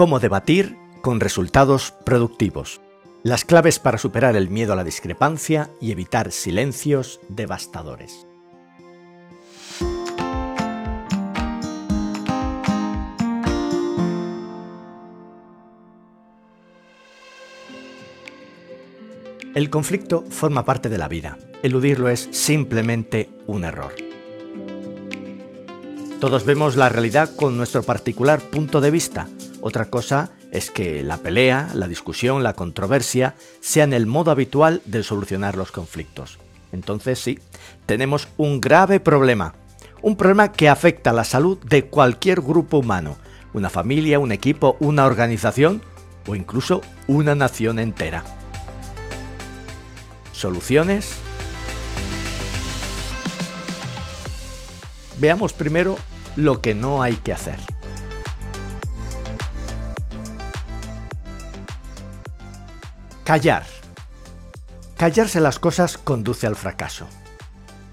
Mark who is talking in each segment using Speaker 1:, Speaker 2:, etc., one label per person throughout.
Speaker 1: Cómo debatir con resultados productivos. Las claves para superar el miedo a la discrepancia y evitar silencios devastadores. El conflicto forma parte de la vida. Eludirlo es simplemente un error. Todos vemos la realidad con nuestro particular punto de vista. Otra cosa es que la pelea, la discusión, la controversia sean el modo habitual de solucionar los conflictos. Entonces sí, tenemos un grave problema. Un problema que afecta a la salud de cualquier grupo humano, una familia, un equipo, una organización o incluso una nación entera. ¿Soluciones? Veamos primero lo que no hay que hacer. Callar. Callarse las cosas conduce al fracaso.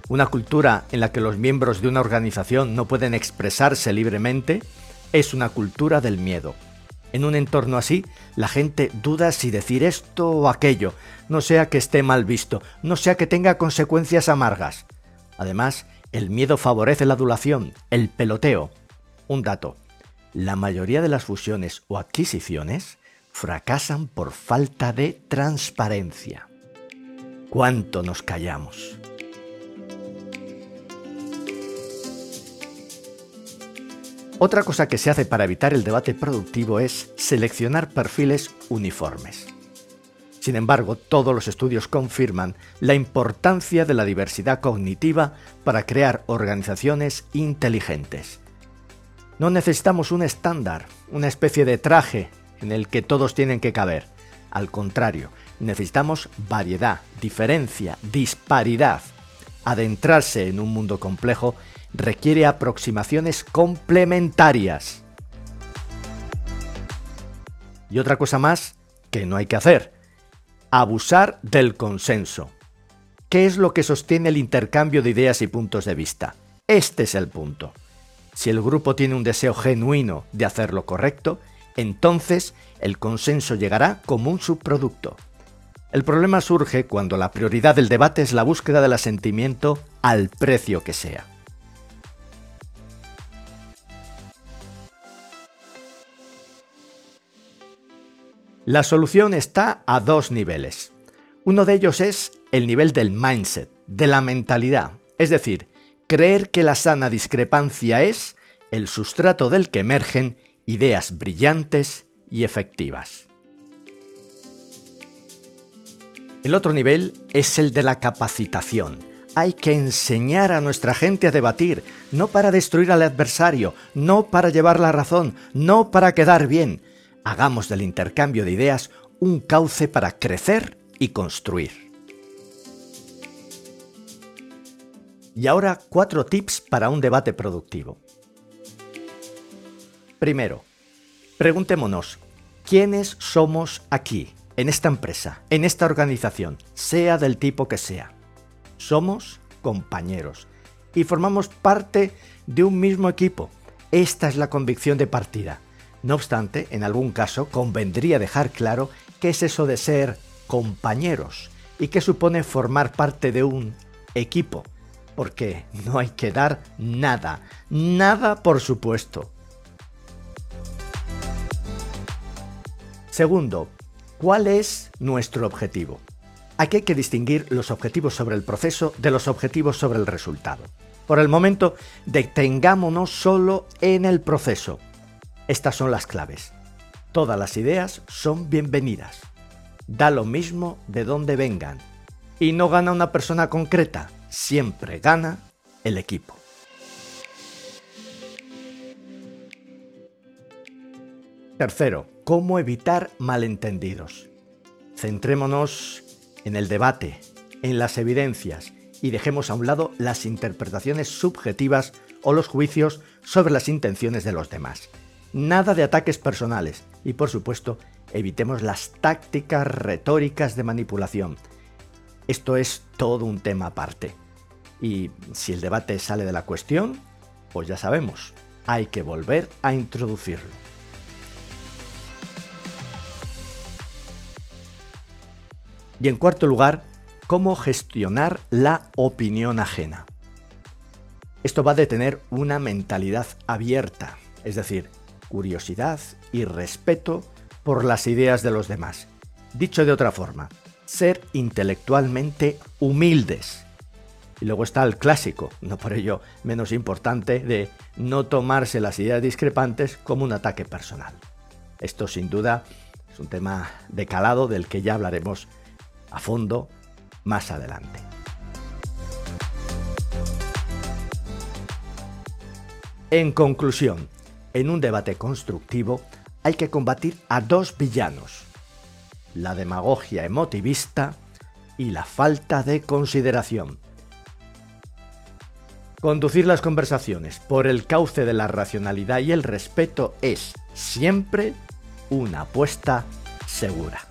Speaker 1: Una cultura en la que los miembros de una organización no pueden expresarse libremente es una cultura del miedo. En un entorno así, la gente duda si decir esto o aquello, no sea que esté mal visto, no sea que tenga consecuencias amargas. Además, el miedo favorece la adulación, el peloteo. Un dato. La mayoría de las fusiones o adquisiciones fracasan por falta de transparencia. ¿Cuánto nos callamos? Otra cosa que se hace para evitar el debate productivo es seleccionar perfiles uniformes. Sin embargo, todos los estudios confirman la importancia de la diversidad cognitiva para crear organizaciones inteligentes. No necesitamos un estándar, una especie de traje en el que todos tienen que caber. Al contrario, necesitamos variedad, diferencia, disparidad. Adentrarse en un mundo complejo requiere aproximaciones complementarias. Y otra cosa más que no hay que hacer, abusar del consenso. ¿Qué es lo que sostiene el intercambio de ideas y puntos de vista? Este es el punto. Si el grupo tiene un deseo genuino de hacer lo correcto, entonces el consenso llegará como un subproducto. El problema surge cuando la prioridad del debate es la búsqueda del asentimiento al precio que sea. La solución está a dos niveles. Uno de ellos es el nivel del mindset, de la mentalidad, es decir, creer que la sana discrepancia es el sustrato del que emergen ideas brillantes y efectivas. El otro nivel es el de la capacitación. Hay que enseñar a nuestra gente a debatir, no para destruir al adversario, no para llevar la razón, no para quedar bien, hagamos del intercambio de ideas un cauce para crecer y construir. Y ahora cuatro tips para un debate productivo. Primero, preguntémonos, ¿quiénes somos aquí, en esta empresa, en esta organización, sea del tipo que sea? Somos compañeros y formamos parte de un mismo equipo. Esta es la convicción de partida. No obstante, en algún caso convendría dejar claro qué es eso de ser compañeros y qué supone formar parte de un equipo, porque no hay que dar nada, nada por supuesto. Segundo, ¿cuál es nuestro objetivo? Aquí hay que distinguir los objetivos sobre el proceso de los objetivos sobre el resultado. Por el momento, detengámonos solo en el proceso. Estas son las claves. Todas las ideas son bienvenidas. Da lo mismo de dónde vengan. Y no gana una persona concreta, siempre gana el equipo. Tercero, ¿cómo evitar malentendidos? Centrémonos en el debate, en las evidencias y dejemos a un lado las interpretaciones subjetivas o los juicios sobre las intenciones de los demás. Nada de ataques personales y por supuesto evitemos las tácticas retóricas de manipulación. Esto es todo un tema aparte. Y si el debate sale de la cuestión, pues ya sabemos, hay que volver a introducirlo. Y en cuarto lugar, cómo gestionar la opinión ajena. Esto va de tener una mentalidad abierta, es decir, curiosidad y respeto por las ideas de los demás. Dicho de otra forma, ser intelectualmente humildes. Y luego está el clásico, no por ello menos importante, de no tomarse las ideas discrepantes como un ataque personal. Esto sin duda es un tema de calado del que ya hablaremos a fondo más adelante. En conclusión, en un debate constructivo hay que combatir a dos villanos, la demagogia emotivista y la falta de consideración. Conducir las conversaciones por el cauce de la racionalidad y el respeto es siempre una apuesta segura.